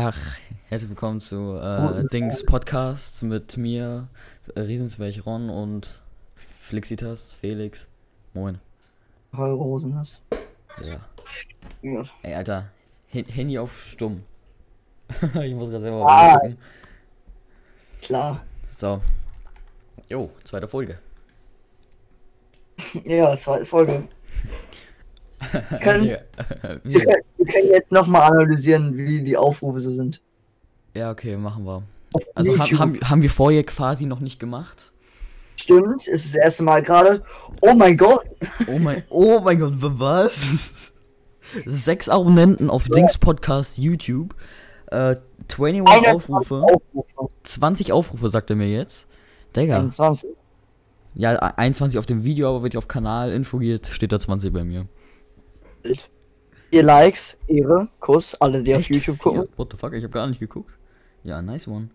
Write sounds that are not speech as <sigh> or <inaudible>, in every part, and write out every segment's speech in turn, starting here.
Tag, herzlich willkommen zu äh, Dings Podcast mit mir, äh, Riesenswelch Ron und Flixitas, Felix. Moin. Hallo Rosenhass. Ja. Ja. Ey, Alter, H Handy auf stumm. <laughs> ich muss gerade selber Ah. gucken. Klar. So. Jo, zweite Folge. Ja, zweite Folge. <laughs> Können- Ja. Wir können, jetzt nochmal analysieren, wie die Aufrufe so sind. ja, okay, machen wir. Also haben, haben, haben wir vorher quasi noch nicht gemacht. Stimmt, ist das erste Mal gerade. Oh mein Gott! Oh mein, oh mein Gott, wa- was? <laughs> Sechs Abonnenten auf Dings Podcast YouTube. Äh, 21 21 Aufrufe. Aufrufe. 20 Aufrufe, sagt er mir jetzt. Digga. 21. Ja, 21 auf dem Video, aber wenn ich auf Kanal Info geht, steht da 20 bei mir. Bild. Ihr Likes, Ehre, Kuss, alle, die auf Echt? YouTube gucken. Ja, what the fuck, ich habe gar nicht geguckt. Ja, nice one.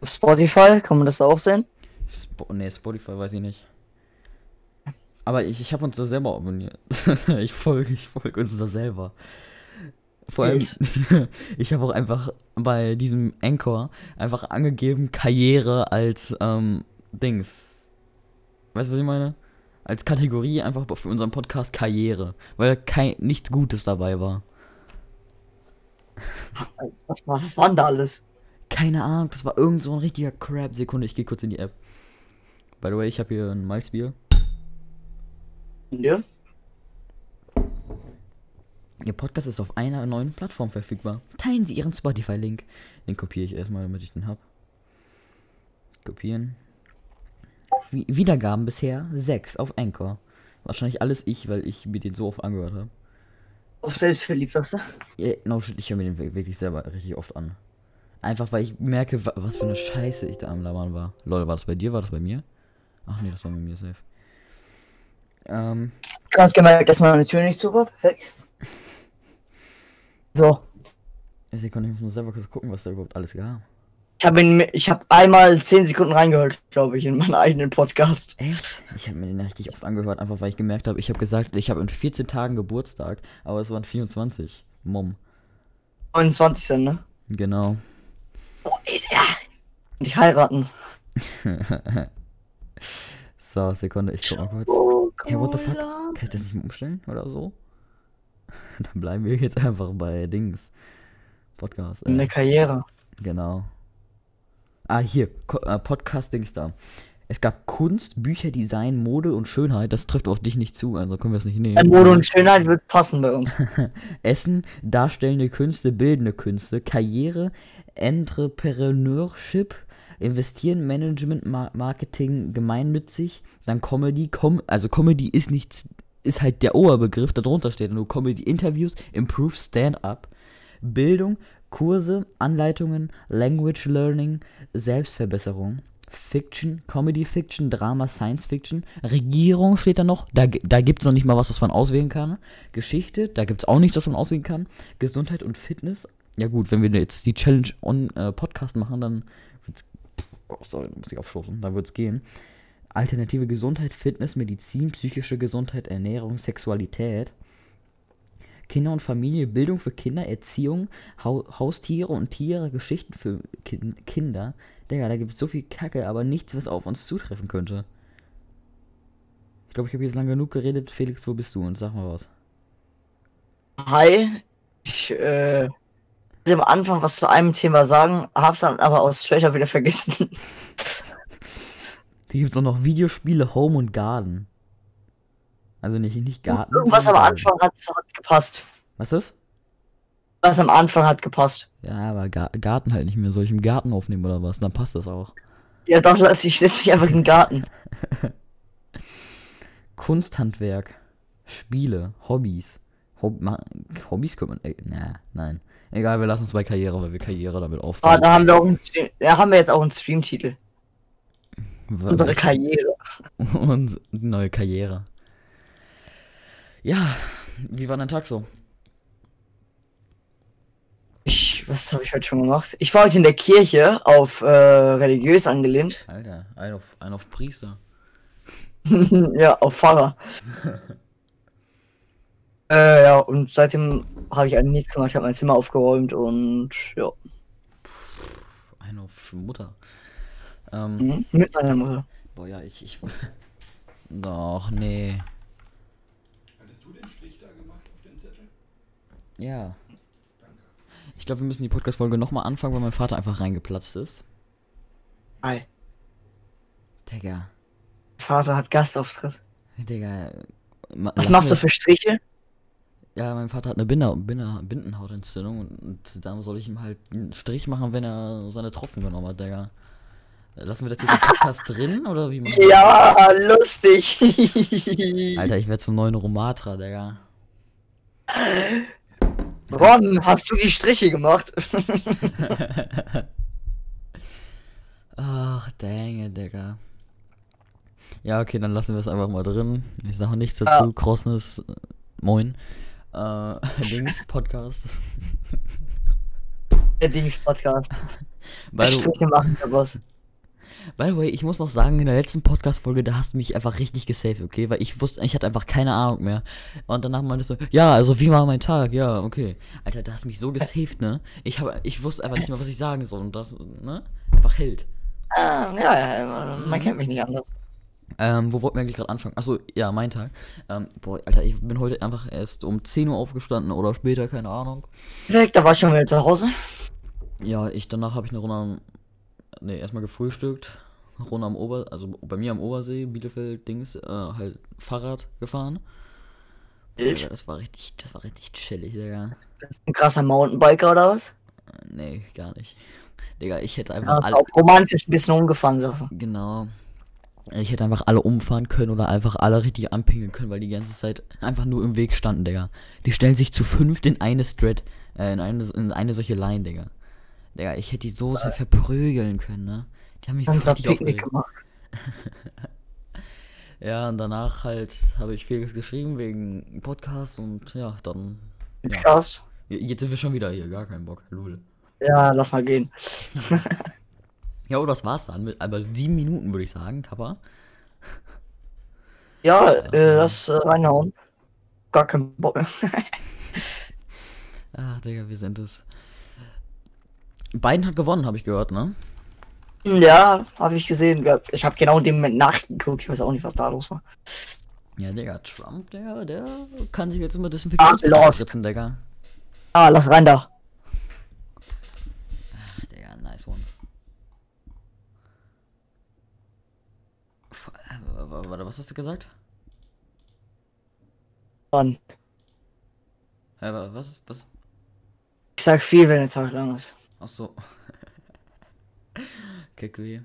Auf Spotify kann man das auch sehen. Spo nee, Spotify weiß ich nicht. Aber ich, ich habe uns da selber abonniert. <laughs> ich folge ich folg uns da selber. Vor allem, <laughs> ich habe auch einfach bei diesem Anchor einfach angegeben, Karriere als ähm, Dings. Weißt du, was ich meine? Als Kategorie einfach für unseren Podcast Karriere. Weil kein, nichts Gutes dabei war. Was war, was war denn da alles? Keine Ahnung, das war irgend so ein richtiger Crap. Sekunde, ich gehe kurz in die App. By the way, ich habe hier ein Malzbier. Ja? Ihr Podcast ist auf einer neuen Plattform verfügbar. Teilen Sie Ihren Spotify-Link. Den kopiere ich erstmal, damit ich den hab. Kopieren. Wie Wiedergaben bisher 6 auf Anchor. Wahrscheinlich alles ich, weil ich mir den so oft angehört habe. Auf selbstverliebt, sagst du? Yeah, no shit, ich höre mir den wir- wirklich selber richtig oft an. Einfach weil ich merke, wa- was für eine Scheiße ich da am Labern war. Lol, war das bei dir? War das bei mir? Ach nee, das war bei mir safe. Ähm, Gerade gemerkt, dass meine Tür nicht zu war. Perfekt. So. Sekunde, ich muss selber kurz gucken, was da überhaupt alles gab. Ich habe ich hab einmal 10 Sekunden reingehört, glaube ich, in meinen eigenen Podcast. Echt? Ich habe mir den richtig oft angehört, einfach weil ich gemerkt habe, ich habe gesagt, ich habe in 14 Tagen Geburtstag, aber es waren 24. Mom. 29 dann, ne? Genau. Oh, ist ja. Die heiraten. <laughs> So, Sekunde, ich guck mal kurz. Oh, Hey, what the fuck? Kann ich das nicht mal umstellen oder so? <laughs> Dann bleiben wir jetzt einfach bei Dings. Podcast. Eine Äh, Karriere. genau. Ah, hier. Äh, Podcast Dings da. Es gab Kunst, Bücher, Design, Mode und Schönheit. Das trifft auf dich nicht zu, also können wir es nicht nehmen. Äh, Mode und Schönheit wird passen bei uns. <laughs> Essen, darstellende Künste, bildende Künste, Karriere, Entrepreneurship, Investieren, Management, Mar Marketing, gemeinnützig, dann Comedy, Com also Comedy ist nichts, ist halt der Oberbegriff, darunter steht nur Comedy, Interviews, Improve, Stand-up, Bildung, Kurse, Anleitungen, Language Learning, Selbstverbesserung, Fiction, Comedy Fiction, Drama, Science Fiction, Regierung steht da noch, da, da gibt es noch nicht mal was, was man auswählen kann. Geschichte, da gibt es auch nichts, was man auswählen kann. Gesundheit und Fitness, ja gut, wenn wir jetzt die Challenge on äh, Podcast machen, dann wird's, oh, sorry, muss ich aufstoßen, dann wird es gehen. Alternative Gesundheit, Fitness, Medizin, psychische Gesundheit, Ernährung, Sexualität. Kinder und Familie, Bildung für Kinder, Erziehung, Hau Haustiere und Tiere, Geschichten für Kin Kinder. Digga, da gibt es so viel Kacke, aber nichts, was auf uns zutreffen könnte. Ich glaube, ich habe jetzt lang genug geredet. Felix, wo bist du? Und sag mal was. Hi. Ich äh, will am Anfang was zu einem Thema sagen, hab's dann aber aus Trader wieder vergessen. <laughs> Hier gibt es auch noch Videospiele, Home und Garden. Also nicht, nicht Garten. Irgendwas am Anfang hat, hat gepasst. Was ist? Was am Anfang hat gepasst. Ja, aber Ga Garten halt nicht mehr. Soll ich im Garten aufnehmen oder was? Dann passt das auch. Ja, doch, lass ich setze dich einfach in den Garten. <laughs> Kunsthandwerk, Spiele, Hobbys. Hob Hobbys könnte man. Äh, na, nein. Egal, wir lassen es bei Karriere, weil wir Karriere damit Ah, aufbauen. da haben wir auch einen Stream, da haben wir jetzt auch einen Streamtitel. Unsere Karriere. <laughs> Und die neue Karriere. Ja, wie war dein Tag so? Ich, was habe ich heute schon gemacht? Ich war heute in der Kirche auf äh, religiös angelehnt. Alter, ein auf, ein auf Priester. <laughs> ja, auf Pfarrer. <laughs> Äh, ja, und seitdem habe ich eigentlich nichts gemacht. Ich habe mein Zimmer aufgeräumt und ja. Eine für Mutter. Ähm, Mhm. Mit meiner Mutter. boah, ja, ich, ich. <laughs> Doch, nee. Hattest du den Strich da gemacht auf den Zettel? Ja. Ich glaube, wir müssen die Podcast-Folge nochmal anfangen, weil mein Vater einfach reingeplatzt ist. Hi. Digga. Vater hat Gastauftritt. Digga. Was machst du für Striche? Ja, mein Vater hat eine Binder, Binder, Bindenhautentzündung und, und da soll ich ihm halt einen Strich machen, wenn er seine Tropfen genommen hat, Digga. Lassen wir das jetzt im Podcast <laughs> drin oder wie machen Ja, lustig. das? Alter, ich werde zum neuen Romatra, Digga. <laughs> Ron, hast du die Striche gemacht? Ach, dang it, Digga. Ja, okay, dann lassen wir es einfach mal drin. Ich sage nichts dazu. Crossness, äh, moin. Äh, <laughs> Dings, Podcast. Der Dings-Podcast. By the, Striche machen, der Boss. By the way, ich muss noch sagen, in der letzten Podcast-Folge, da hast du mich einfach richtig gesaved, okay? Weil ich wusste, ich hatte einfach keine Ahnung mehr. Und danach meintest du, ja, also wie war mein Tag? Ja, okay. Alter, da hast du mich so gesaved, ne? Ich, hab, ich wusste einfach nicht mehr, was ich sagen soll. Und das, ne? Einfach Held. Ah, ja, ja, man kennt mich nicht anders. Ähm, wo wollten wir eigentlich gerade anfangen? Achso, ja, mein Tag. Ähm, boah, Alter, ich bin heute einfach erst um 10 Uhr aufgestanden oder später, keine Ahnung. Direkt, da war ich schon wieder zu Hause. Ja, ich danach habe ich eine Runde am. Ne, erstmal gefrühstückt. Runde am Ober. Also bei mir am Obersee, Bielefeld, Dings, äh, halt Fahrrad gefahren. Digga, das war richtig, das war richtig chillig, Digga. Bist du ein krasser Mountainbiker oder was? Nee, gar nicht. <laughs> Digga, ich hätte Ja, einfach ist alle. auch romantisch ein bisschen umgefahren, sagst du. Genau. Ich hätte einfach alle umfahren können oder einfach alle richtig anpingeln können, weil die ganze Zeit einfach nur im Weg standen, Digga. Die stellen sich zu fünft in eine Strat, äh, in eine, in eine solche Line, Digga. Digga, ich hätte die so sehr verprügeln können, ne? Die haben mich so Und richtig Picknick gemacht. <laughs> Ja, und danach halt habe ich viel geschrieben wegen Podcast und ja, dann. Ja. Krass. Jetzt sind wir schon wieder hier, gar keinen Bock, lul. Ja, lass mal gehen. <laughs> <laughs> Ja, oh, das war's dann. Mit, aber sieben Minuten würde ich sagen, Kappa. Ja, äh, lass äh, reinhauen. Gar kein Bock. Ach, Digga, wir sind es. Biden hat gewonnen, habe ich gehört, ne? Ja, habe ich gesehen. Ich habe genau in dem Moment nachgeguckt. Ich weiß auch nicht, was da los war. Ja, Digga, Trump, der, der kann sich jetzt immer Ah, Desinfektionsmittel lost. spritzen, Digga. Ah, lass rein da. Ach, Digga, nice one. Äh, Warte, was hast du gesagt? Mann. Hä, wa- was, was? Ich sag viel, wenn der Tag lang ist. Ach so. <laughs> Kick wie.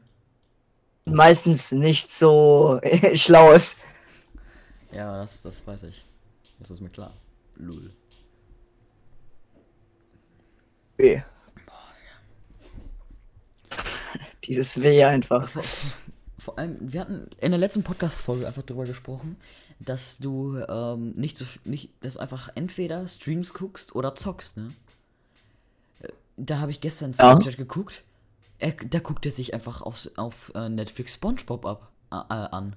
Meistens nicht so Schlaues. Ja, das, das weiß ich. Das ist mir klar. Lul. Weh. Dieses Weh einfach. Vor, vor allem, wir hatten in der letzten Podcast-Folge einfach drüber gesprochen, dass du ähm, nicht so nicht, dass du einfach entweder Streams guckst oder zockst, ne? Da habe ich gestern Ja. Snapchat geguckt. Er, da guckt er sich einfach auf, auf äh, Netflix SpongeBob ab, äh, an.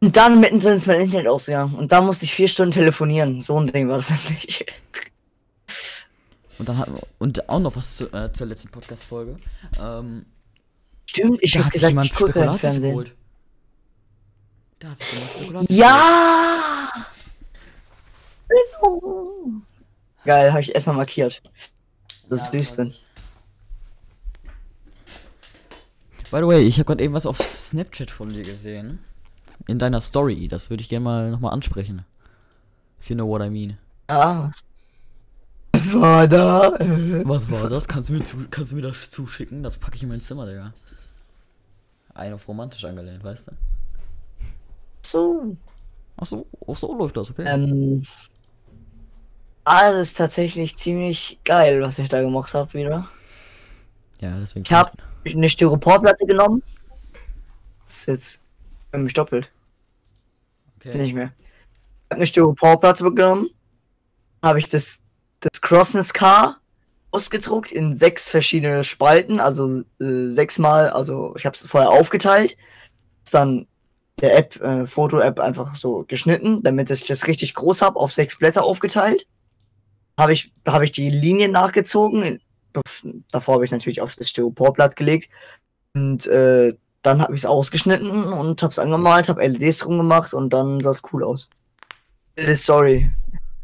Und dann mittendrin ist mein Internet ausgegangen. Und da musste ich vier Stunden telefonieren. So ein Ding war das <laughs> eigentlich. Und dann hat und auch noch was zu, äh, zur letzten Podcast-Folge. Ähm, Stimmt, ich da hab hat sich gesagt, jemand ich gucke kein Spekulatius Fernsehen. geholt. Da hat sich jemand Spekulatius geholt. Ja! Genau. Geil, habe ich erstmal markiert. Das Ja, süß weiß bin. By the way, ich habe gerade eben was auf Snapchat von dir gesehen. In deiner Story. Das würde ich gerne mal nochmal ansprechen. If you know what I mean. Ja. Was war da? Was war das? Kannst du mir, zu, kannst du mir das zuschicken? Das packe ich in mein Zimmer, Digga. Ein auf romantisch angelehnt, weißt du? So. Ach so, ach so läuft das, okay. Ähm. Ah, das ist tatsächlich ziemlich geil, was ich da gemacht habe wieder. ja, deswegen. Ich habe eine Styroporplatte genommen. Das ist jetzt nämlich doppelt. Ist okay. nicht mehr. Ich habe eine Styroporplatte genommen. Habe ich das, das Crossness Car ausgedruckt in sechs verschiedene Spalten, also äh, sechsmal, also ich habe es vorher aufgeteilt, ist dann der App, äh, Foto-App einfach so geschnitten, damit ich das richtig groß habe, auf sechs Blätter aufgeteilt. Habe ich, habe ich die Linien nachgezogen. Davor habe ich natürlich auf das Styroporblatt gelegt. Und äh, dann habe ich es ausgeschnitten und habe es angemalt, habe LEDs drum gemacht und dann sah es cool aus. Sorry.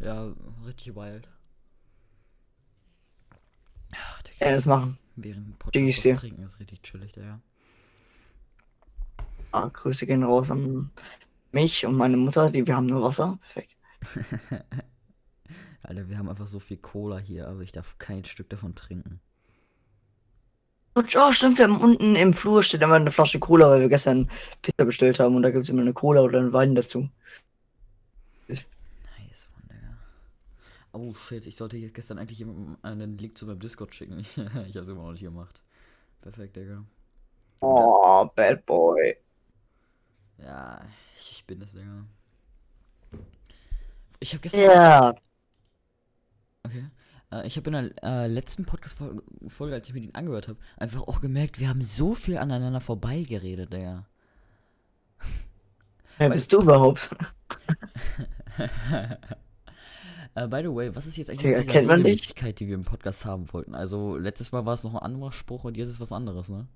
Ja, richtig wild. Ach, Ja, das machen. während Podcast dir. trinken ist richtig chillig, Digga. Ah, Grüße gehen raus an mich und meine Mutter, die wir haben nur Wasser. Perfekt. <laughs> Alter, wir haben einfach so viel Cola hier, aber ich darf kein Stück davon trinken. Und, oh, stimmt, wir haben unten im Flur steht immer eine Flasche Cola, weil wir gestern Pizza bestellt haben und da gibt es immer eine Cola oder einen Wein dazu. Nice, Digga. Oh shit, ich sollte hier gestern eigentlich einen Link zu meinem Discord schicken. <laughs> ich hab's immer noch nicht gemacht. Perfekt, Digga. Oh, Bad Boy. Ja, ich, ich bin es, Digga. Ich habe gestern. Ja. Okay. Äh, ich habe in der äh, letzten Podcast-Folge, als ich mir den angehört habe, einfach auch gemerkt, wir haben so viel aneinander vorbeigeredet, Digga. Wer bist du überhaupt? <laughs> Äh, by the way, was ist jetzt eigentlich Digga, dieser kennt man? Regelmäßigkeit, die wir im Podcast haben wollten? Also, letztes Mal war es noch ein anderer Spruch und jetzt ist was anderes, ne?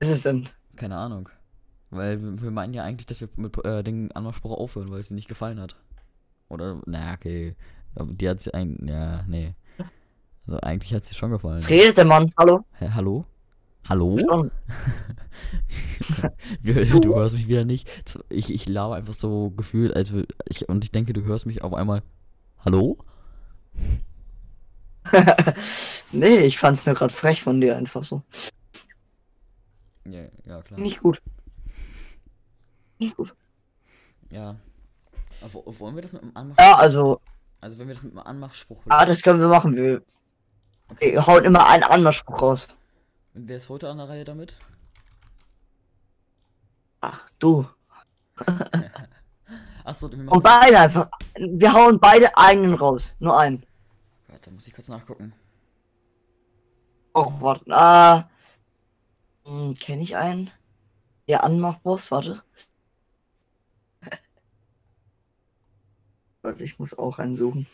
Was ist es denn? Keine Ahnung. Weil wir, meinen ja eigentlich, dass wir mit äh, den anderen Spruch aufhören, weil es ihnen nicht gefallen hat. Oder, naja, okay. Aber die hat sie ein, ja, nee. Also eigentlich hat sie schon gefallen. Was redet der Mann? Hallo? Hä, hallo? Hallo? <laughs> <laughs> Du hörst mich wieder nicht. Ich, ich laber einfach so gefühlt, als ich und ich denke, du hörst mich auf einmal. Hallo? <laughs> nee, ich fand's nur gerade frech von dir einfach so. Ja, ja klar. Nicht gut. Nicht gut. Ja. Aber wo- wollen wir das mit dem Anmach Ja, also, Also wenn wir das mit dem Anmachspruch ah, das können wir machen. Wir, wir hauen immer einen Anmachspruch raus. Wer ist heute an der Reihe damit? Ah, du. <laughs> Achso, wir Und machen. beide einfach. Wir hauen beide einen raus. Nur einen. Warte, muss ich kurz nachgucken. Oh, warte. Ah. Hm, kenn ich einen? Der Anmachboss, warte. Warte, ich muss auch einen suchen.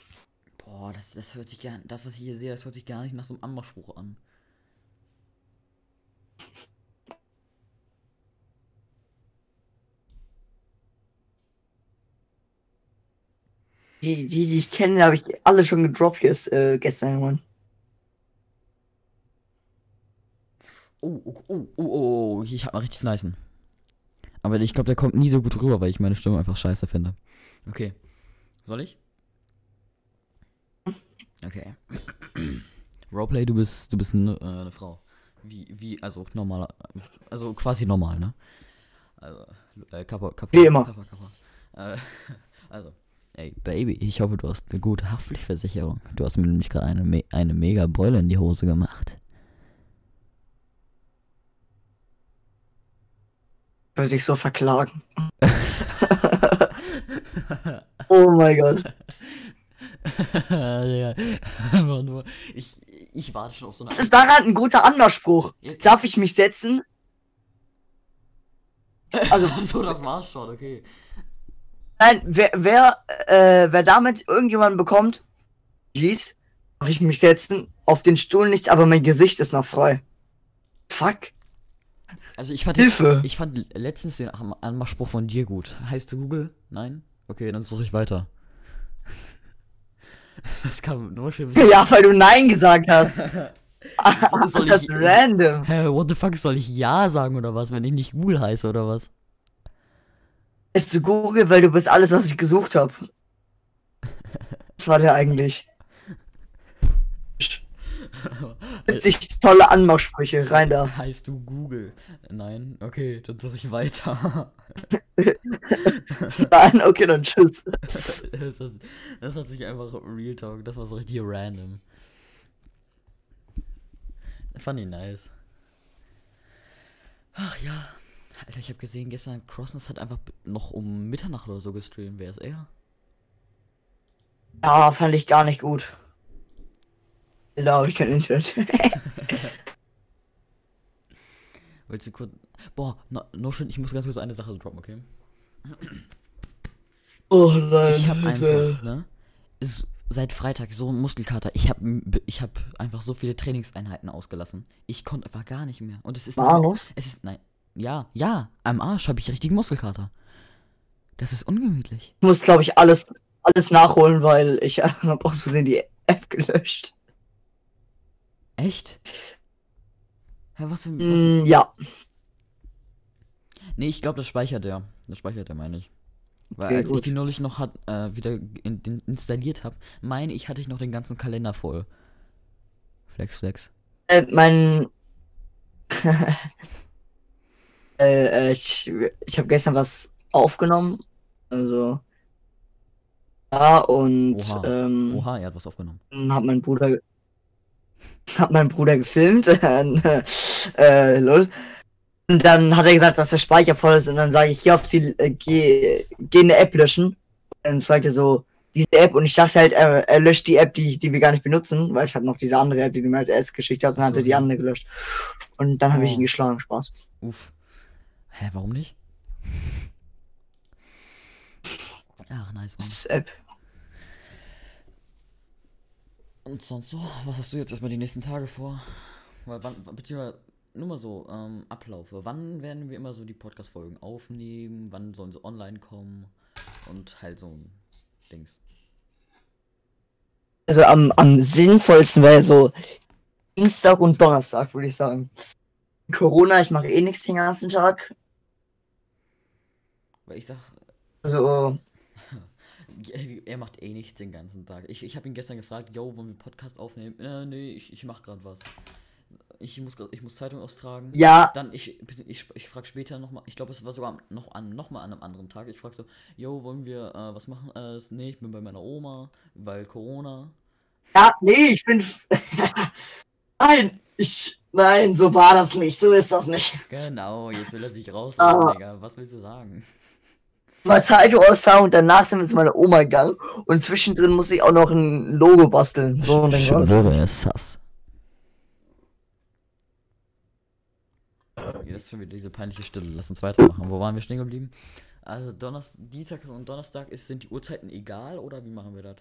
Boah, das, das hört sich gar das, was ich hier sehe, das hört sich gar nicht nach so einem Anmachspruch an. Die, die, die ich kenne, habe ich alle schon gedroppt gest, äh, gestern, Mann. Oh, oh, oh, oh, oh, oh, ich hab mal richtig nicen. Aber ich glaube, der kommt nie so gut rüber, weil ich meine Stimme einfach scheiße finde. Okay. Soll ich? <laughs> Okay. Roleplay, du bist, du bist eine, äh, eine Frau. Wie, wie, also normaler, also quasi normal, ne? Also, äh, Kappa, Kappa, Wie immer. Kappa, Kappa. Äh, <laughs> also, ey, Baby, ich hoffe, du hast eine gute Haftpflichtversicherung. Du hast mir nämlich gerade eine, me eine mega Beule in die Hose gemacht. Ich würde dich so verklagen. <laughs> oh mein Gott. <laughs> ja, einfach nur. Ich, ich warte schon auf so eine. Was ist daran ein guter Anmachspruch? Jetzt- Darf ich mich setzen? Also, <laughs> so, das war's schon, okay. nein, wer, wer, äh, wer damit irgendjemanden bekommt, please, darf ich mich setzen? Auf den Stuhl nicht, aber mein Gesicht ist noch frei. Fuck. Also ich fand Hilfe. ich fand letztens den Anmachspruch von dir gut. Heißt du Google? Nein? Okay, dann suche ich weiter. <laughs> Das kam nur schön. Ja, weil du Nein gesagt hast. <laughs> soll das ich- ist random. Hä, what the fuck, soll ich Ja sagen oder was, wenn ich nicht Google heiße oder was? Ist zu Google, weil du bist alles, was ich gesucht habe. Was <laughs> war der eigentlich? <laughs> 70 tolle Anmachsprüche, rein da. <laughs> Heißt du Google? Nein? Okay, dann suche ich weiter. <laughs> Nein, okay, dann tschüss. das, hat, das hat sich einfach Real Talk, das war so richtig random. Fand ich nice. Ach ja. Alter, ich habe gesehen, gestern Crossness hat einfach noch um Mitternacht oder so gestreamt. Wer ist er? Ja, fand ich gar nicht gut. Da habe ich kein Internet. <laughs> Willst du kurz. Boah, no, no shit, ich muss ganz kurz eine Sache droppen, okay? Oh nein. Ich habe einfach, ne? Ist seit Freitag so einen Muskelkater. Ich habe ich hab einfach so viele Trainingseinheiten ausgelassen. Ich konnte einfach gar nicht mehr. Und es ist. Manus? Es ist. Nein. Ja, ja. Am Arsch habe ich richtigen Muskelkater. Das ist ungemütlich. Ich muss, glaube ich, alles, alles nachholen, weil ich <laughs> äh, habe aus Versehen die App gelöscht. Echt? Hä, was für. Was, Mm, ja. Nee, ich glaube, das speichert er. Das speichert er, meine ich. Weil Okay, als ich gut. die neulich noch hat, äh, wieder in, in, installiert habe, meine ich, hatte ich noch den ganzen Kalender voll. Flex, flex. Äh, mein. <laughs> äh, äh, ich ich habe gestern was aufgenommen. Also. Ja, und Oha. ähm, Oha, er hat was aufgenommen. hat mein Bruder. <laughs> Hat mein Bruder gefilmt. <laughs> äh, lol. Und dann hat er gesagt, dass der Speicher voll ist. Und dann sage ich, geh auf die. Äh, geh, geh eine App löschen. Und dann fragt er so, diese App. Und ich dachte halt, er, er löscht die App, die, die wir gar nicht benutzen. Weil ich hatte noch diese andere App, die du mir als erstes geschickt hast. Und dann so, hat er die andere gelöscht. Und dann habe ich Oh. ihn geschlagen. Spaß. Uff. Hä, warum nicht? <laughs> Ach, nice, Das man. ist App. Und sonst so? Was hast du jetzt erstmal die nächsten Tage vor? Weil wann, beziehungsweise, nur mal so, ähm, Abläufe. Wann werden wir immer so die Podcast-Folgen aufnehmen? Wann sollen sie online kommen? Und halt so ein Dings. Also am, am sinnvollsten wäre so Dienstag und Donnerstag, würde ich sagen. Corona, ich mache eh nichts den ganzen Tag. Weil ich sag, Also, <laughs> er macht eh nichts den ganzen Tag. Ich, ich habe ihn gestern gefragt, yo, wollen wir Podcast aufnehmen? Äh, nee, ich, ich mach grad was. Ich muss, grad- ich muss Zeitung austragen. ja, Dann, ich, ich, ich frage später nochmal, ich glaube, es war sogar noch an, noch mal an einem anderen Tag. Ich frage so, yo, wollen wir äh, was machen? Äh, nee, ich bin bei meiner Oma, weil Corona. ja, nee, ich bin. <laughs> nein, ich. Nein, so war das nicht. So ist das nicht. Genau, jetzt will er sich rauslassen, Ah. Digga. Was willst du sagen? War Zeitung austragen und danach sind wir zu meiner Oma gegangen. Und zwischendrin musste ich auch noch ein Logo basteln. So, und dann war das. ist sass. Okay, das ist schon wieder diese peinliche Stille. Lass uns weitermachen. Wo waren wir stehen geblieben? Also Donnerstag, Dienstag und Donnerstag ist, sind die Uhrzeiten egal oder wie machen wir das?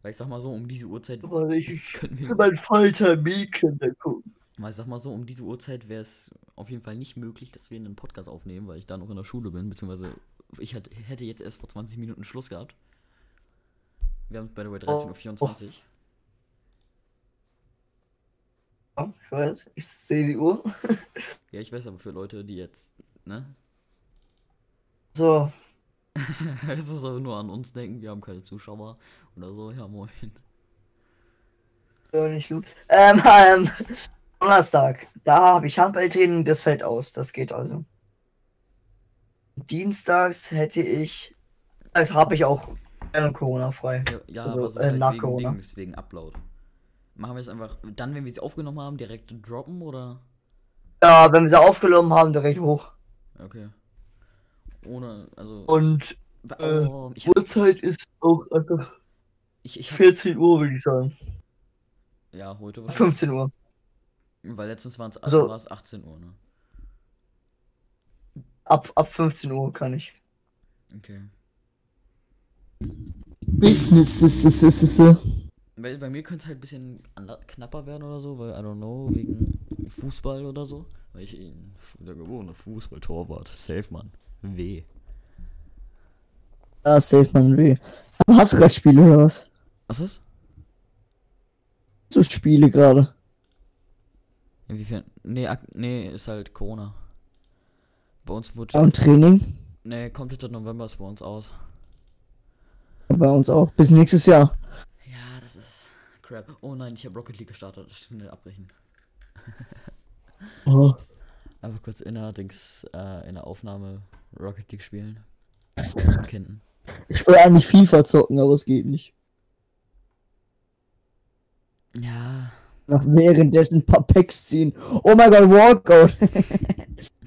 Weil ich sag mal so, um diese Uhrzeit Weil ich können wir. meinem Vater Mädchen gucken. Weil ich sag mal so, um diese Uhrzeit wäre es auf jeden Fall nicht möglich, dass wir einen Podcast aufnehmen, weil ich da noch in der Schule bin, beziehungsweise ich hätte, jetzt erst vor 20 Minuten Schluss gehabt. Wir haben bei der 13.24 Uhr. Ja, ich weiß, ich sehe die Uhr. <laughs> Ja, ich weiß aber für Leute, die jetzt, ne? So, <laughs> Es ist aber nur an uns denken, wir haben keine Zuschauer oder so, ja moin. Ja, nicht gut. Ähm, <laughs> ähm, Donnerstag. Da habe ich Handballtraining, das fällt aus. Das geht also. Dienstags hätte ich. Das habe ich auch äh, Corona frei. Ja, Also, aber so äh, nach wegen Corona. Dings, wegen Upload. Machen wir es einfach, dann, wenn wir sie aufgenommen haben, direkt droppen oder? Ja, wenn wir sie aufgenommen haben, direkt hoch. Okay. Ohne, also. Und äh, oh, hab, Uhrzeit ist auch einfach ich, ich hab, 14 Uhr, würde ich sagen. ja, heute war 15 Uhr. Weil letztens waren es Also- war es 18 Uhr, ne? Ab, ab 15 Uhr kann ich. Okay. Business ist es, ist es. Weil bei mir könnte es halt ein bisschen knapper werden oder so, weil, I don't know, wegen Fußball oder so. Weil ich ihn, der gewohnte Fußballtorwart, safe Mann. Weh. Da safe man weh. Aber hast du gerade Spiele oder was? Was ist? So Spiele gerade. Inwiefern? Nee, ak- nee, ist halt Corona. Bei uns wurde. Und Training? Nee, kompletter November ist bei uns aus. Bei uns auch. Bis nächstes Jahr. Ja, das ist crap. Oh nein, ich habe Rocket League gestartet. Schnell abbrechen. Oh. Einfach kurz in der Dings, äh, in der Aufnahme Rocket League spielen. <laughs> Ich will eigentlich FIFA zocken, aber es geht nicht. Ja. Noch währenddessen ein paar Packs ziehen. Oh mein Gott, Walkout. <laughs>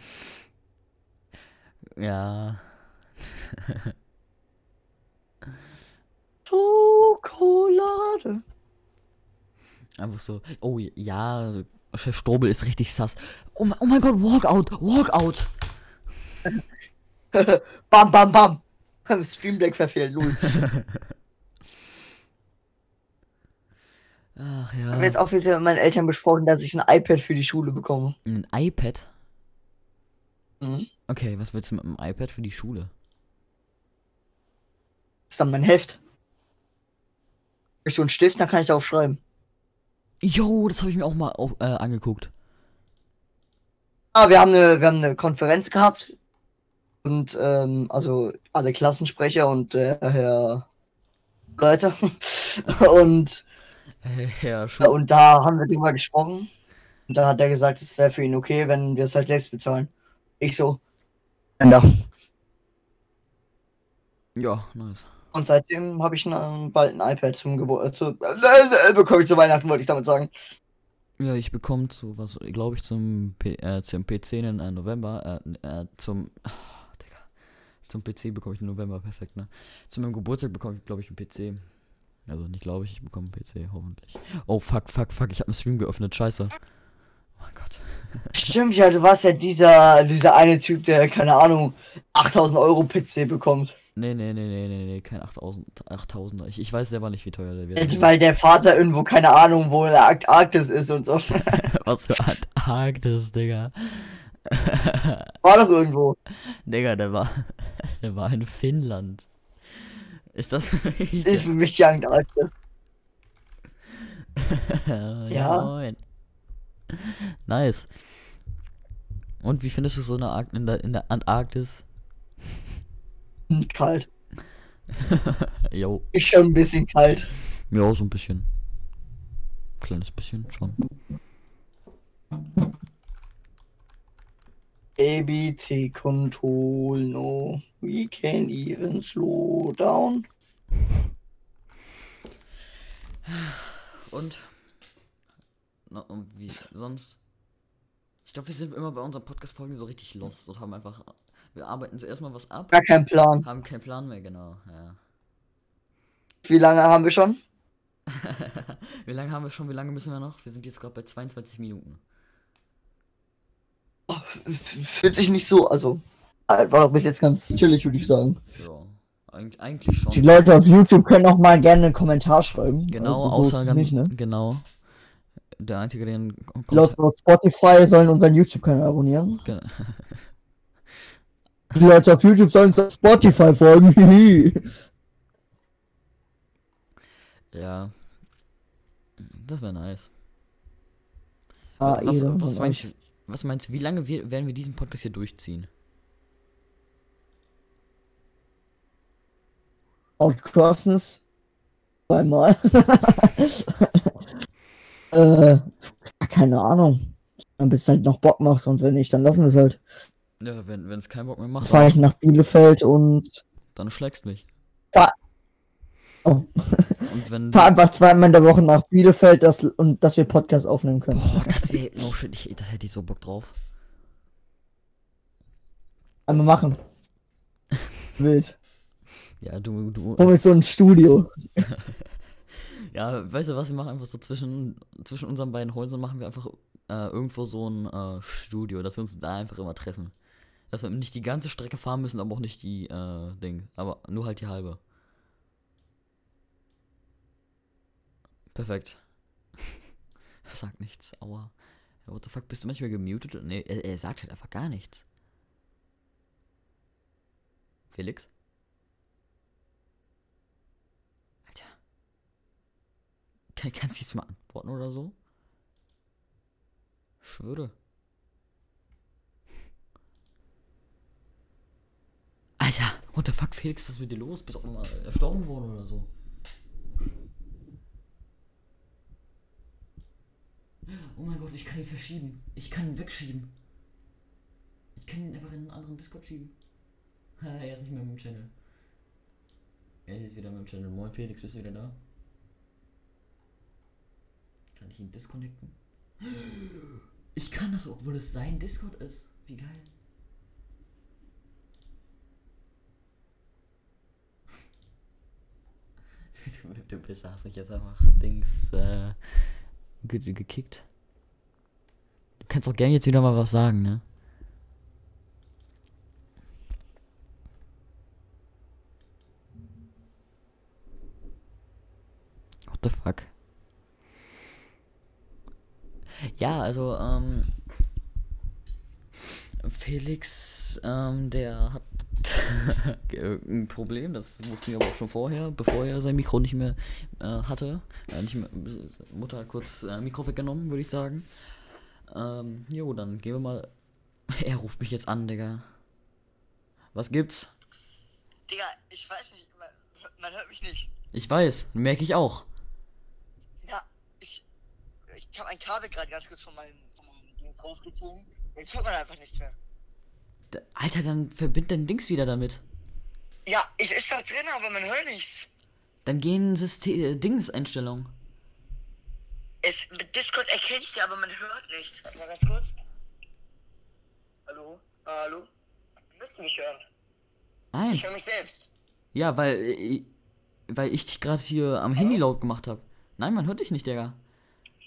Ja. Schokolade. Einfach so. Oh ja, Chef Strobel ist richtig sass. Oh, mein- oh mein Gott, Walkout, Walkout. <laughs> Bam, bam, bam. Stream Deck verfehlt, lul. <laughs> Ach Ich ja. habe jetzt offiziell mit meinen Eltern besprochen, dass ich ein iPad für die Schule bekomme. Ein iPad? Mhm. Okay, was willst du mit einem iPad für die Schule? Ist dann mein Heft. Ich so einen Stift, dann kann ich darauf schreiben. Jo, das habe ich mir auch mal auf, äh, angeguckt. Ah, wir haben eine, wir haben eine Konferenz gehabt. Und, ähm, also alle Klassensprecher und der Herr Leiter. <laughs> und, Äh, Herr Schu und da haben wir drüber gesprochen. Und da hat er gesagt, es wäre für ihn okay, wenn wir es halt selbst bezahlen. Ich so. Ja. Ja, nice. Und seitdem habe ich ein, bald ein iPad zum Geburtstag. Zu, äh, bekomme ich zu Weihnachten, wollte ich damit sagen. Ja, ich bekomme zu, was, glaube ich, zum, P äh, zum PC in äh, November, äh, äh, zum, ah, Digga, zum PC bekomme ich im November, perfekt, ne? Zu meinem Geburtstag bekomme ich, glaube ich, einen PC. Also nicht glaube ich, ich bekomme einen PC, hoffentlich. Oh, fuck, fuck, fuck, ich habe einen Stream geöffnet, scheiße. Oh mein Gott. Stimmt ja, du warst ja dieser, dieser eine Typ, der, keine Ahnung, 8000 Euro PC bekommt. Nee, nee, nee, nee, nee, nee, kein 8000, 8000er. Ich, ich weiß selber nicht, wie teuer der wird. Jetzt, weil der Vater irgendwo, keine Ahnung, wo in der Arkt Arktis ist und so. <laughs> Was für Antarktis, Digga. War doch irgendwo. Digga, der war, <laughs> der war in Finnland. Ist das Das ist für mich die Antarktis. <laughs> ja. Ja. Nice. Und wie findest du so eine Ark in der, in der Antarktis? <laughs> Kalt. <laughs> Jo. Ist schon ein bisschen kalt. Ja, so ein bisschen. Kleines bisschen schon. ABT Control, no. We can even slow down. Und? Na, und wie sonst? Ich glaube, wir sind immer bei unseren Podcast-Folgen so richtig lost und haben einfach. Wir arbeiten zuerst mal was ab, Gar kein Plan. haben keinen Plan mehr, genau. Ja. Wie lange haben wir schon? <laughs> wie lange haben wir schon? Wie lange müssen wir noch? Wir sind jetzt gerade bei 22 Minuten. F- Fühlt sich nicht so, also. War doch bis jetzt ganz chillig, würde ich sagen. Ja. Eig eigentlich schon. Die Leute auf YouTube können auch mal gerne einen Kommentar schreiben. Genau, also, so außer es ganz, nicht, ne? genau. Der einzige, Leute auf Spotify sollen unseren YouTube-Kanal abonnieren. Ge- Die Leute auf YouTube sollen uns auf Spotify folgen. <laughs> Ja. Das wäre nice. ah, was, jeder was, meinst, was meinst du, wie lange wir, werden wir diesen Podcast hier durchziehen? Outcrossness. Zweimal. <laughs> äh, keine Ahnung. Dann bis es halt noch Bock macht und wenn nicht, dann lassen wir es halt. Ja, wenn es keinen Bock mehr macht, Fahre ich nach Bielefeld und dann schlägst mich. Fahr- Oh. <laughs> Und wenn fahr einfach zweimal in der Woche nach Bielefeld dass, und dass wir Podcast aufnehmen können. Boah, das wäre no shit, ich, das hätte ich so Bock drauf. Einmal machen. <laughs> Wild. Ja, du, du. Mir so ein Studio. <laughs> Ja, weißt du was, wir machen einfach so zwischen, zwischen unseren beiden Häusern machen wir einfach äh, irgendwo so ein äh, Studio, dass wir uns da einfach immer treffen. Dass wir nicht die ganze Strecke fahren müssen, aber auch nicht die äh, Ding. Aber nur halt die halbe. Perfekt. <laughs> er sagt nichts, aua. What the fuck, bist du manchmal gemutet? Nee, er, er sagt halt einfach gar nichts. Felix? Alter. Kann, kannst du jetzt mal antworten oder so? Schwöre. Alter, what the fuck, Felix, was ist mit dir los? Bist du auch mal erstorben worden oder so? Oh mein Gott, ich kann ihn verschieben. Ich kann ihn wegschieben. Ich kann ihn einfach in einen anderen Discord schieben. <laughs> er ist nicht mehr im Channel. Er ist wieder im Channel. Moin Felix, bist du wieder da? Kann ich ihn disconnecten? Ich kann das, obwohl es sein Discord ist. Wie geil. <laughs> Du, du Pisser hast mich jetzt einfach Dings äh, ge gekickt. kannst auch gerne jetzt wieder mal was sagen, ne? What the fuck? Ja, also, ähm. Felix, ähm, der hat <laughs> ein Problem, das wussten wir aber auch schon vorher, bevor er sein Mikro nicht mehr äh, hatte. Äh, nicht mehr, Mutter hat kurz äh, Mikro weggenommen, würde ich sagen. Ähm, jo, dann gehen wir mal. <laughs> Er ruft mich jetzt an, Digga. Was gibt's? Digga, ich weiß nicht, man, man hört mich nicht. Ich weiß, merke ich auch. Ich. Habe ein Kabel gerade ganz kurz von meinem, von meinem Ding rausgezogen. Jetzt hört man einfach nichts mehr. D- Alter, dann verbind dein Dings wieder damit. Ja, ich ist da drin, aber man hört nichts. Dann gehen System äh, Dings-Einstellungen. Es, mit Discord erkennt ja, aber man hört nichts. Warte mal ganz kurz. Hallo? Ah, hallo? Du müsst mich hören. Nein. Ich höre mich selbst. Ja, weil, äh, weil ich dich gerade hier am Handy laut gemacht habe. Nein, man hört dich nicht, Digga.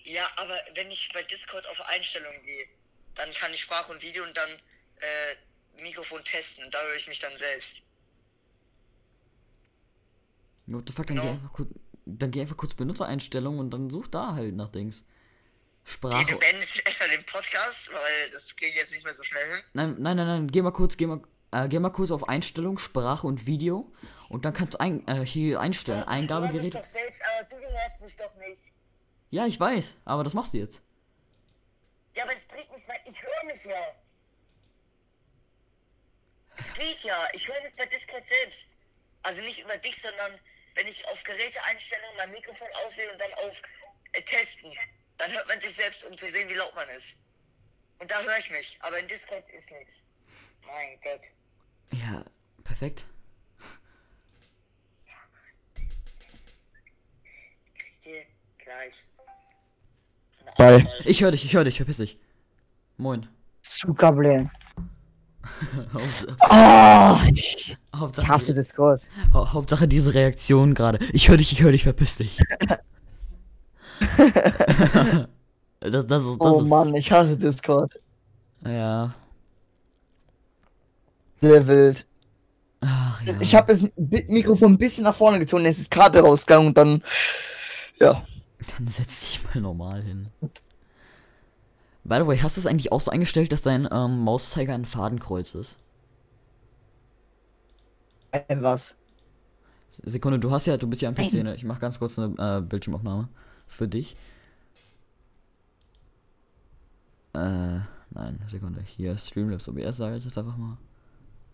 Ja, aber wenn ich bei Discord auf Einstellungen gehe, dann kann ich Sprache und Video und dann äh, Mikrofon testen und da höre ich mich dann selbst. What the fuck, dann, geh Genau. einfach kurz, dann geh einfach kurz Benutzereinstellungen und dann such da halt nach Dings. Okay, Sprache. du beendest erstmal den Podcast, weil das geht jetzt nicht mehr so schnell hin. Nein, nein, nein, nein, geh mal kurz, geh mal, äh, geh mal kurz auf Einstellung, Sprache und Video und dann kannst du ein, äh, hier einstellen, Ich mich Eingabegerät. doch selbst, aber du hörst mich doch nicht. Ja, ich weiß, aber das machst du jetzt. Ja, aber es bringt nichts, weil ich höre mich ja. Es geht ja, ich höre mich bei Discord selbst. Also nicht über dich, sondern wenn ich auf Geräteeinstellungen mein Mikrofon auswähle und dann auf äh, Testen, dann hört man sich selbst, um zu sehen, wie laut man ist. Und da höre ich mich, aber in Discord ist nichts. Mein Gott. Ja, perfekt. Kriegt ihr gleich. Ball. Ich höre dich, ich höre dich, verpiss dich. Moin. Zuckerblä. <laughs> Hauptsache, Ah, ich Hauptsache, hasse Discord. Hau- Hauptsache diese Reaktion gerade. Ich höre dich, ich höre dich, verpiss dich. <laughs> das, das ist, das Oh ist, Mann, ich hasse Discord. Ja. Sehr wild. Ach ja. Ich habe das Mikrofon ein bisschen nach vorne gezogen, es ist Kabel rausgegangen und dann. Ja. Dann setz dich mal normal hin. By the way, hast du es eigentlich auch so eingestellt, dass dein ähm, Mauszeiger ein Fadenkreuz ist? Äh, was? Sekunde, du hast ja, du bist ja am PC, ne? Ich mach ganz kurz eine äh, Bildschirmaufnahme für dich. Äh, nein, Sekunde. Hier, Streamlabs OBS sage ich jetzt einfach mal.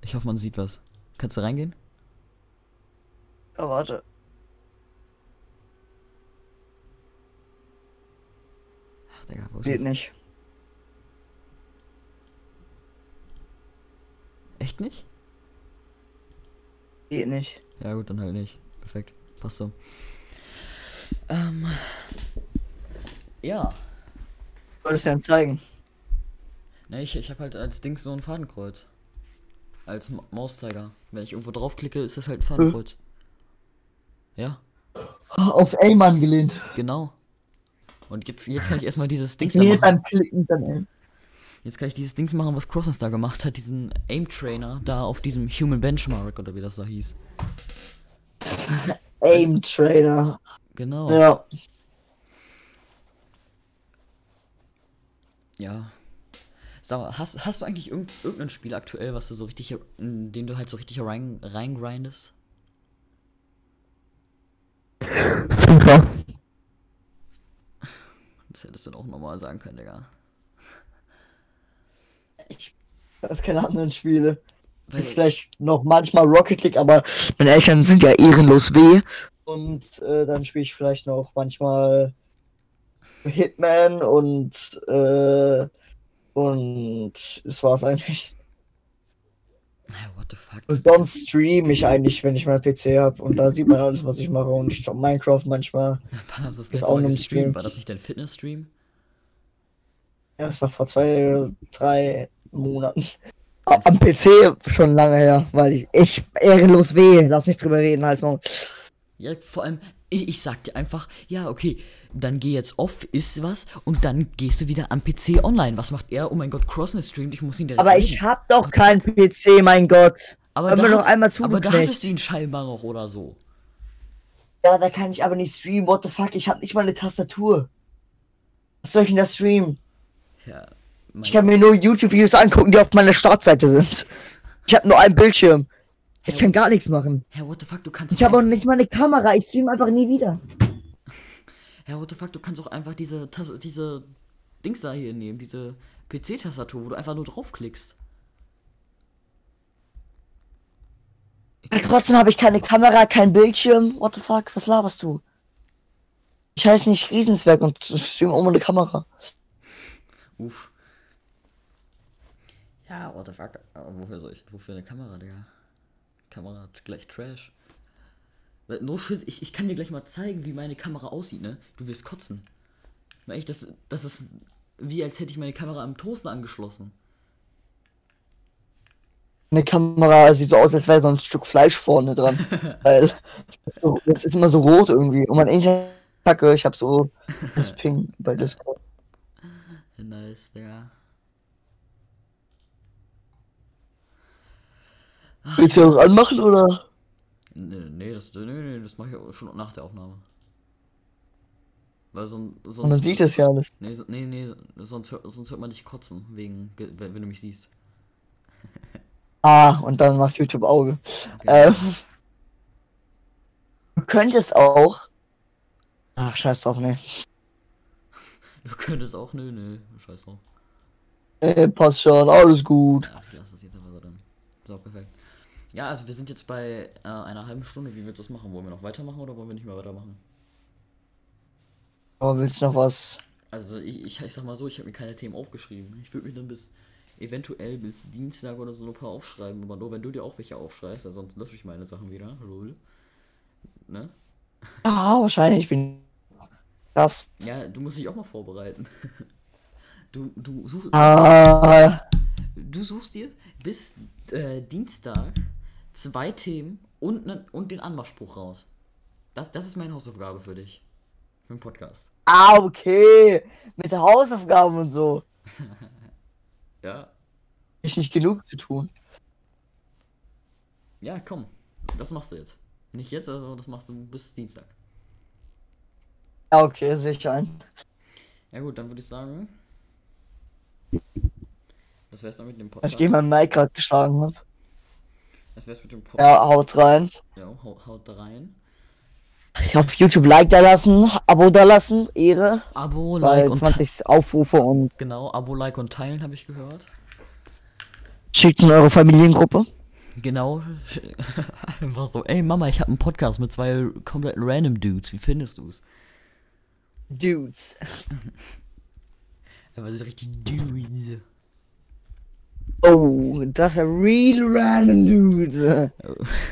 Ich hoffe, man sieht was. Kannst du reingehen? Ja, warte. Ach, Digga, wo ist Geht das? nicht. Echt nicht? Geht nicht. Ja gut, dann halt nicht. Perfekt. Passt so. Ähm. Ja. Wolltest du denn zeigen? Ne, ich, ich habe halt als Dings so ein Fadenkreuz. Als Ma Mauszeiger. Wenn ich irgendwo draufklicke, ist das halt ein Fadenkreuz. Ja, Auf Aim angelehnt. genau. Und jetzt, jetzt kann ich erstmal dieses Dings da Nee, machen. beim Klicken dann Aim. Jetzt kann ich dieses Dings machen, was Crossens da gemacht hat. Diesen Aim-Trainer da auf diesem Human Benchmark oder wie das da hieß. <laughs> Aim Trainer. Genau. Ja. Ja. Sag mal, hast, hast du eigentlich irgend, irgendein Spiel aktuell, was du so richtig, in den du halt so richtig rein, reingrindest? FIFA. Das hättest du doch auch normal sagen können, Digga. Ich weiß keine anderen Spiele. Weil, Vielleicht noch manchmal Rocket League, aber meine Eltern sind ja ehrenlos weh. Und äh, dann spiele ich vielleicht noch manchmal Hitman und äh, und das war's eigentlich. Ah, what the fuck? Und sonst stream ich eigentlich, wenn ich meinen PC habe und da sieht man alles, was ich mache und ich zock Minecraft manchmal. War das das Ist auch gestreamt? Stream. War das nicht dein Fitness-Stream? Ja, das war vor zwei, drei Monaten. Am PC schon lange her, weil ich, ich ehrenlos weh, lass nicht drüber reden, Halsmaul. Ja, vor allem, Ich, ich sag dir einfach, ja, okay, dann geh jetzt off, isst was und dann gehst du wieder am PC online. Was macht er? Oh mein Gott, Crossness streamt, ich muss ihn direkt Aber reden. ich hab doch keinen PC, mein Gott. aber Hör da, noch einmal aber da hattest du ihn scheinbar noch oder so. Ja, da kann ich aber nicht streamen. What the fuck? Ich hab nicht mal eine Tastatur. Was soll ich denn da streamen? Ja, Ich kann mir nur YouTube-Videos angucken, die auf meiner Startseite sind. Ich habe nur einen Bildschirm. Ich kann gar nichts machen. Herr, what the fuck, du kannst Ich habe auch nicht mal eine Kamera. Ich stream einfach nie wieder. Herr, what the fuck, du kannst auch einfach diese, Tas- diese Dings da hier nehmen, diese PC-Tastatur, wo du einfach nur draufklickst. Ja, trotzdem habe ich keine Kamera, kein Bildschirm. What the fuck? Was laberst du? Ich heiße nicht Riesenswerk und stream ohne eine Kamera. Uff. Ja, what the fuck. Aber wofür soll ich, wofür eine Kamera, Digga? Kamera gleich Trash. Weil, No shit, ich, ich kann dir gleich mal zeigen, wie meine Kamera aussieht, ne? Du wirst kotzen. Mal echt, das, das ist wie als hätte ich meine Kamera am Toaster angeschlossen. Eine Kamera sieht so aus, als wäre so ein Stück Fleisch vorne dran. <laughs> Weil so, das ist immer so rot irgendwie. Und mein Internet kacke, ich habe so das <laughs> Ping bei Discord. Nice, Digga. Willst du das anmachen oder? Nee, nee, das, nee, nee, das mache ich auch schon nach der Aufnahme. Weil son, sonst. Und man sieht es ja alles. Nee, so- nee, nee, sonst, hört- sonst hört man dich kotzen, wegen, ge- wenn, wenn du mich siehst. <laughs> Ah, und dann macht YouTube Auge. Okay. Ähm, du könntest auch. Ach, scheiß drauf, ne. Du könntest auch, nö, nö, scheiß drauf. Äh, passt schon, alles gut. Ja, ich lasse das jetzt einfach so drin. So, perfekt. Ja, also wir sind jetzt bei äh, einer halben Stunde. Wie willst du das machen? Wollen wir noch weitermachen oder wollen wir nicht mehr weitermachen? Oh, willst du noch was? Also ich, ich, ich sag mal so, ich habe mir keine Themen aufgeschrieben. Ich würde mir dann bis eventuell bis Dienstag oder so ein paar aufschreiben, aber nur wenn du dir auch welche aufschreibst, sonst lösche ich meine Sachen wieder. Lol. Ne? Ah, wahrscheinlich bin das. Ja, du musst dich auch mal vorbereiten. <laughs> Du, du suchst, Ah, du suchst dir bis äh, Dienstag zwei Themen und, ne, und den Anmachspruch raus. Das, das ist meine Hausaufgabe für dich. Für den Podcast. ah, okay. Mit Hausaufgaben und so. <laughs> Ja. Ich nicht genug zu tun. Ja, komm. Das machst du jetzt. Nicht jetzt, also das machst du bis Dienstag. Ja, okay, sicher ein. Ja gut, dann würde ich sagen. Das wär's dann mit dem Podcast. ich gegen mein Mic gerade geschlagen habe. Das wär's mit dem Podcast. Ja, haut rein. Ja, haut, haut rein. Auf YouTube Like da lassen, Abo da lassen, Ehre. Abo, Like und 20 Aufrufe und genau, Abo, Like und Teilen habe ich gehört. schickt's in eure Familiengruppe. Genau. <laughs> Einfach so, ey Mama, ich habe einen Podcast mit zwei komplett random Dudes. Wie findest du's? Dudes. <laughs> Aber so richtig Dudes. Oh, das ist ein real random Dude.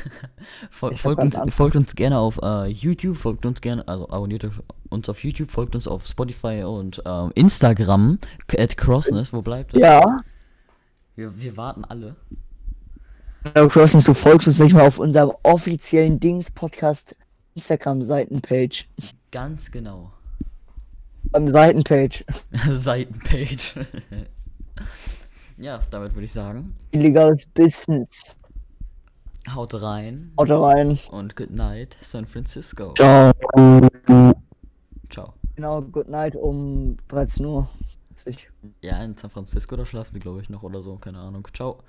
<laughs> Fol folgt, uns, folgt uns gerne auf äh, YouTube, folgt uns gerne, also abonniert uns auf YouTube, folgt uns auf Spotify und ähm, Instagram, at Crossness, wo bleibt es? Ja. Wir, wir warten alle. Hello Crossens, du folgst uns nicht mal auf unserem offiziellen Dings-Podcast Instagram-Seitenpage. Ganz genau. Am Seitenpage. <laughs> Seitenpage. <laughs> ja, damit würde ich sagen, Illegales Business. haut rein Haut rein. und good night, San Francisco. Ciao. Ciao. Genau, good night um 13 Uhr. Ja, in San Francisco, da schlafen sie, glaube ich, noch oder so, keine Ahnung. Ciao.